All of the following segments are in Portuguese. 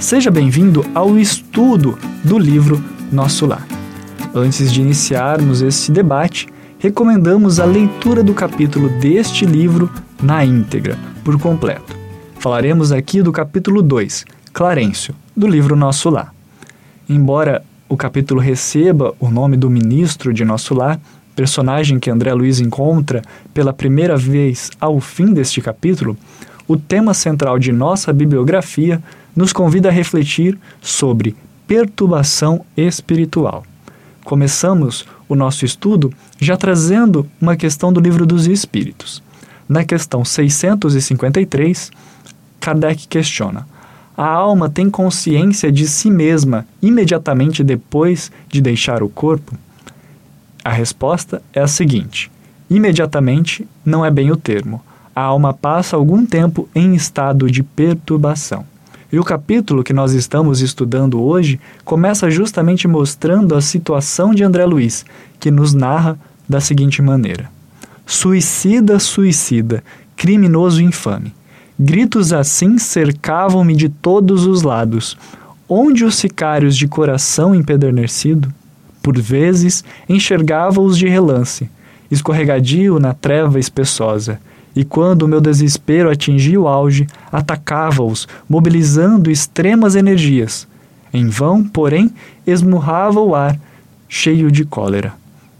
Seja bem-vindo ao estudo do livro Nosso Lar. Antes de iniciarmos esse debate, recomendamos a leitura do capítulo deste livro na íntegra, por completo. Falaremos aqui do capítulo 2, Clarencio, do livro Nosso Lar. Embora o capítulo receba o nome do ministro de Nosso Lar, personagem que André Luiz encontra pela primeira vez ao fim deste capítulo, o tema central de nossa bibliografia nos convida a refletir sobre perturbação espiritual. Começamos o nosso estudo já trazendo uma questão do Livro dos Espíritos. Na questão 653, Kardec questiona: a alma tem consciência de si mesma imediatamente depois de deixar o corpo? A resposta é a seguinte: imediatamente não é bem o termo. A alma passa algum tempo em estado de perturbação. E o capítulo que nós estamos estudando hoje começa justamente mostrando a situação de André Luiz, que nos narra da seguinte maneira: Suicida, suicida, criminoso infame. Gritos assim cercavam-me de todos os lados. Onde os sicários de coração empedernecido? Por vezes enxergava-os de relance, escorregadio na treva espessosa e quando meu desespero atingia o auge, atacava-os, mobilizando extremas energias. Em vão, porém, esmurrava o ar, cheio de cólera.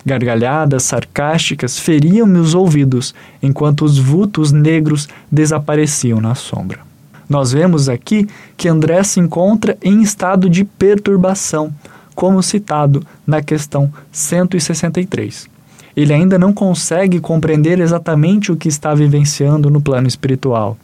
Gargalhadas sarcásticas feriam-me os ouvidos, enquanto os vultos negros desapareciam na sombra. Nós vemos aqui que André se encontra em estado de perturbação, como citado na questão 163 ele ainda não consegue compreender exatamente o que está vivenciando no plano espiritual.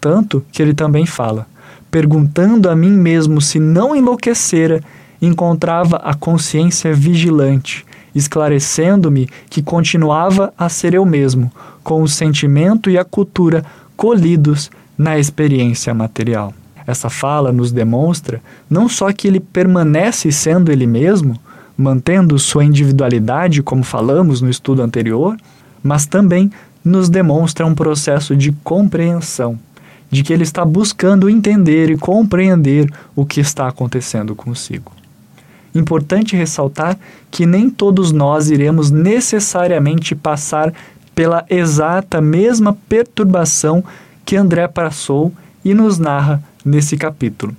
Tanto que ele também fala: perguntando a mim mesmo se não enlouquecera, encontrava a consciência vigilante, esclarecendo-me que continuava a ser eu mesmo, com o sentimento e a cultura colhidos na experiência material. Essa fala nos demonstra não só que ele permanece sendo ele mesmo, mantendo sua individualidade, como falamos no estudo anterior, mas também nos demonstra um processo de compreensão, de que ele está buscando entender e compreender o que está acontecendo consigo. Importante ressaltar que nem todos nós iremos necessariamente passar pela exata mesma perturbação que André passou e nos narra nesse capítulo.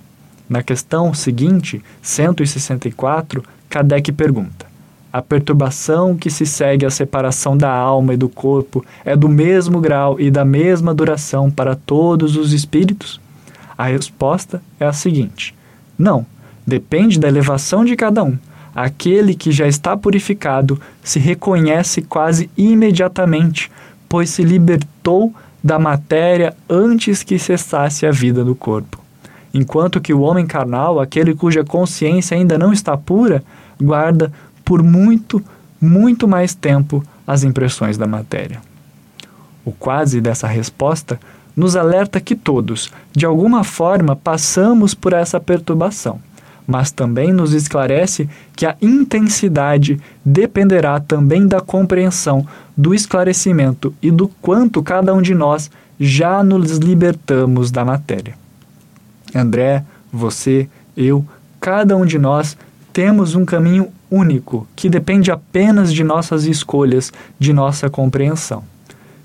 Na questão seguinte, 164, Kardec pergunta: a perturbação que se segue à separação da alma e do corpo é do mesmo grau e da mesma duração para todos os espíritos? A resposta é a seguinte: não, depende da elevação de cada um. Aquele que já está purificado se reconhece quase imediatamente, pois se libertou da matéria antes que cessasse a vida do corpo enquanto que o homem carnal, aquele cuja consciência ainda não está pura, guarda por muito, muito mais tempo as impressões da matéria. O quase dessa resposta nos alerta que todos, de alguma forma, passamos por essa perturbação, mas também nos esclarece que a intensidade dependerá também da compreensão, do esclarecimento e do quanto cada um de nós já nos libertamos da matéria. André, você, eu, cada um de nós temos um caminho único que depende apenas de nossas escolhas, de nossa compreensão.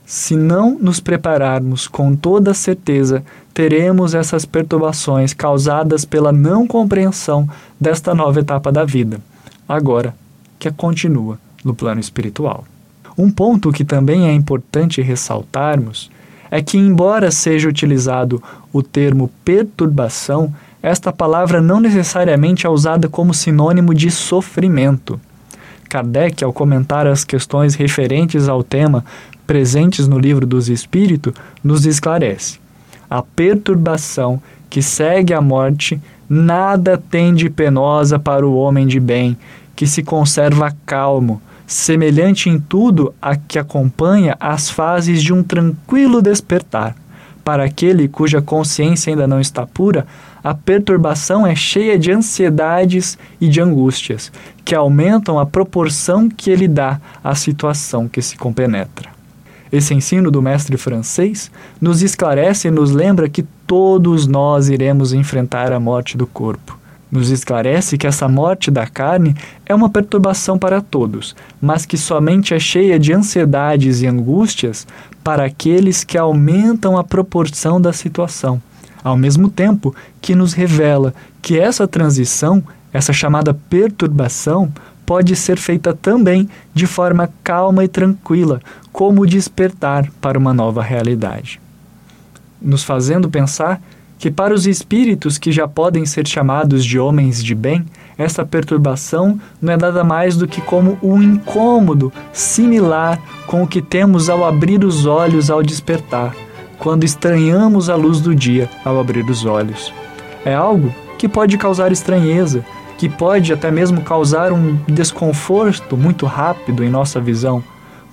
Se não nos prepararmos com toda certeza, teremos essas perturbações causadas pela não compreensão desta nova etapa da vida, agora que continua no plano espiritual. Um ponto que também é importante ressaltarmos é que, embora seja utilizado o termo perturbação, esta palavra não necessariamente é usada como sinônimo de sofrimento. Kardec, ao comentar as questões referentes ao tema presentes no Livro dos Espíritos, nos esclarece: a perturbação que segue a morte nada tem de penosa para o homem de bem, que se conserva calmo, semelhante em tudo a que acompanha as fases de um tranquilo despertar. Para aquele cuja consciência ainda não está pura, a perturbação é cheia de ansiedades e de angústias, que aumentam a proporção que ele dá à situação que se compenetra. Esse ensino do mestre francês nos esclarece e nos lembra que todos nós iremos enfrentar a morte do corpo. Nos esclarece que essa morte da carne é uma perturbação para todos, mas que somente é cheia de ansiedades e angústias para aqueles que aumentam a proporção da situação, ao mesmo tempo que nos revela que essa transição, essa chamada perturbação, pode ser feita também de forma calma e tranquila, como despertar para uma nova realidade. Nos fazendo pensar que para os espíritos que já podem ser chamados de homens de bem, essa perturbação não é nada mais do que como um incômodo similar com o que temos ao abrir os olhos ao despertar, quando estranhamos a luz do dia ao abrir os olhos. É algo que pode causar estranheza, que pode até mesmo causar um desconforto muito rápido em nossa visão.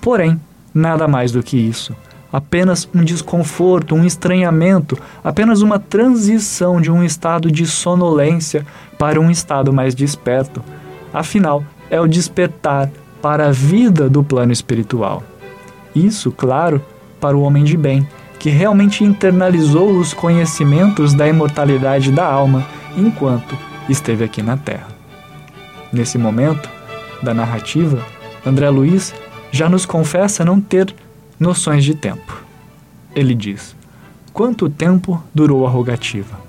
Porém, nada mais do que isso. Apenas um desconforto, um estranhamento, apenas uma transição de um estado de sonolência para um estado mais desperto. Afinal, é o despertar para a vida do plano espiritual. Isso, claro, para o homem de bem, que realmente internalizou os conhecimentos da imortalidade da alma enquanto esteve aqui na Terra. Nesse momento da narrativa, André Luiz já nos confessa não ter noções de tempo. Ele diz: Quanto tempo durou a rogativa?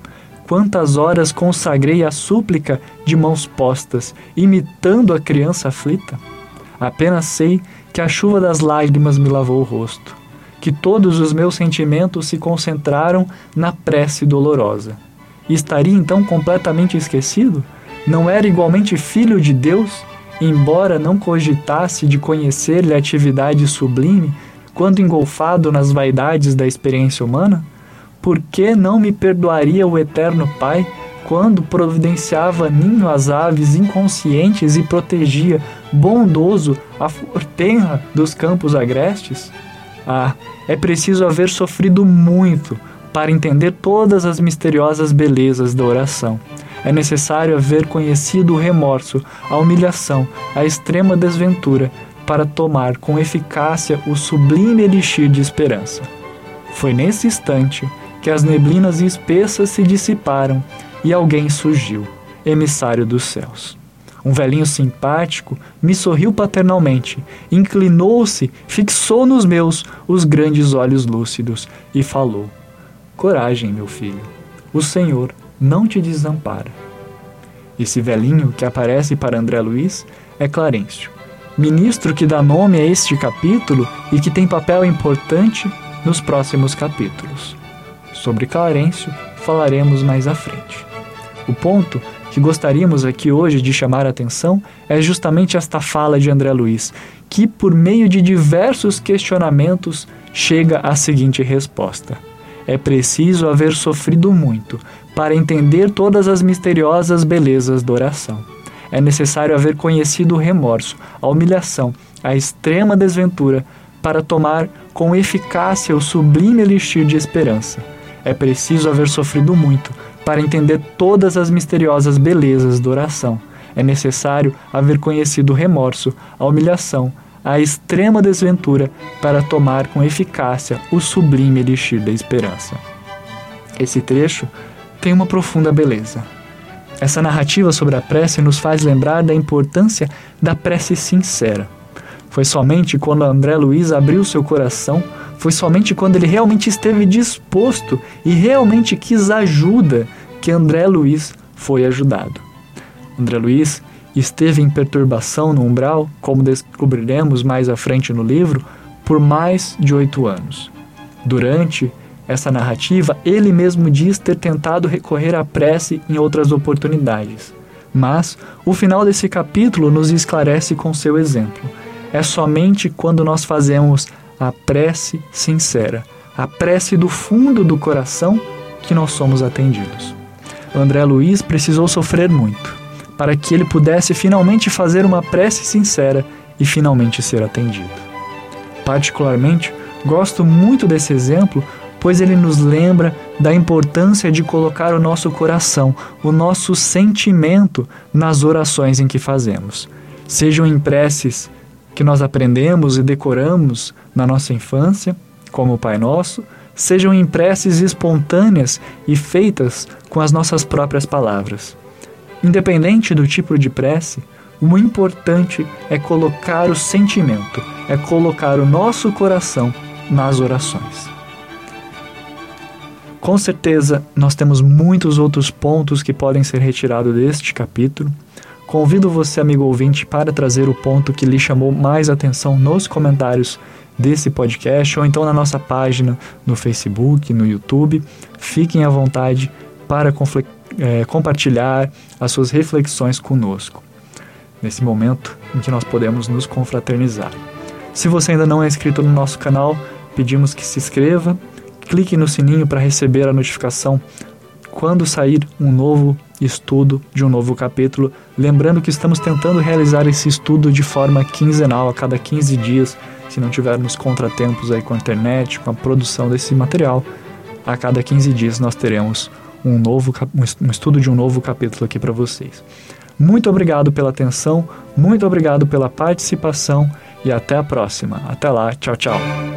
Quantas horas consagrei a súplica de mãos postas, imitando a criança aflita? Apenas sei que a chuva das lágrimas me lavou o rosto, que todos os meus sentimentos se concentraram na prece dolorosa estaria então completamente esquecido? Não era igualmente filho de Deus, embora não cogitasse de conhecer-lhe a atividade sublime, quando engolfado nas vaidades da experiência humana? Por que não me perdoaria o Eterno Pai quando providenciava ninho às aves inconscientes e protegia, bondoso, a tenra dos campos agrestes? Ah, é preciso haver sofrido muito para entender todas as misteriosas belezas da oração. É necessário haver conhecido o remorso, a humilhação, a extrema desventura, para tomar com eficácia o sublime elixir de esperança. Foi nesse instante que as neblinas espessas se dissiparam e alguém surgiu, emissário dos céus. Um velhinho simpático me sorriu paternalmente, inclinou-se, fixou nos meus os grandes olhos lúcidos e falou: Coragem, meu filho. O Senhor não te desampara. Esse velhinho que aparece para André Luiz é Clarencio, ministro que dá nome a este capítulo e que tem papel importante nos próximos capítulos. Sobre Clarencio falaremos mais à frente. O ponto que gostaríamos aqui hoje de chamar a atenção é justamente esta fala de André Luiz, que, por meio de diversos questionamentos, chega à seguinte resposta é preciso haver sofrido muito para entender todas as misteriosas belezas da oração. É necessário haver conhecido o remorso, a humilhação, a extrema desventura para tomar com eficácia o sublime elixir de esperança. É preciso haver sofrido muito para entender todas as misteriosas belezas da oração. É necessário haver conhecido o remorso, a humilhação, a extrema desventura para tomar com eficácia o sublime elixir da esperança. Esse trecho tem uma profunda beleza. Essa narrativa sobre a prece nos faz lembrar da importância da prece sincera. Foi somente quando André Luiz abriu seu coração, foi somente quando ele realmente esteve disposto e realmente quis ajuda que André Luiz foi ajudado. André Luiz esteve em perturbação no umbral, como descobriremos mais à frente no livro, por mais de oito anos. Durante essa narrativa, ele mesmo diz ter tentado recorrer à prece em outras oportunidades. Mas o final desse capítulo nos esclarece com seu exemplo. É somente quando nós fazemos a prece sincera, a prece do fundo do coração, que nós somos atendidos. André Luiz precisou sofrer muito para que ele pudesse finalmente fazer uma prece sincera e finalmente ser atendido. Particularmente, gosto muito desse exemplo, pois ele nos lembra da importância de colocar o nosso coração, o nosso sentimento nas orações em que fazemos, sejam em preces que nós aprendemos e decoramos na nossa infância, como o Pai Nosso, sejam em preces espontâneas e feitas com as nossas próprias palavras. Independente do tipo de prece, o importante é colocar o sentimento, é colocar o nosso coração nas orações. Com certeza, nós temos muitos outros pontos que podem ser retirados deste capítulo. Convido você, amigo ouvinte, para trazer o ponto que lhe chamou mais atenção nos comentários desse podcast ou então na nossa página no Facebook, no YouTube. Fiquem à vontade para é, compartilhar as suas reflexões conosco, nesse momento em que nós podemos nos confraternizar. Se você ainda não é inscrito no nosso canal, pedimos que se inscreva, clique no sininho para receber a notificação quando sair um novo estudo de um novo capítulo. Lembrando que estamos tentando realizar esse estudo de forma quinzenal, a cada 15 dias, se não tivermos contratempos aí com a internet, com a produção desse material. A cada 15 dias nós teremos um novo um estudo de um novo capítulo aqui para vocês. Muito obrigado pela atenção, muito obrigado pela participação e até a próxima. Até lá, tchau, tchau.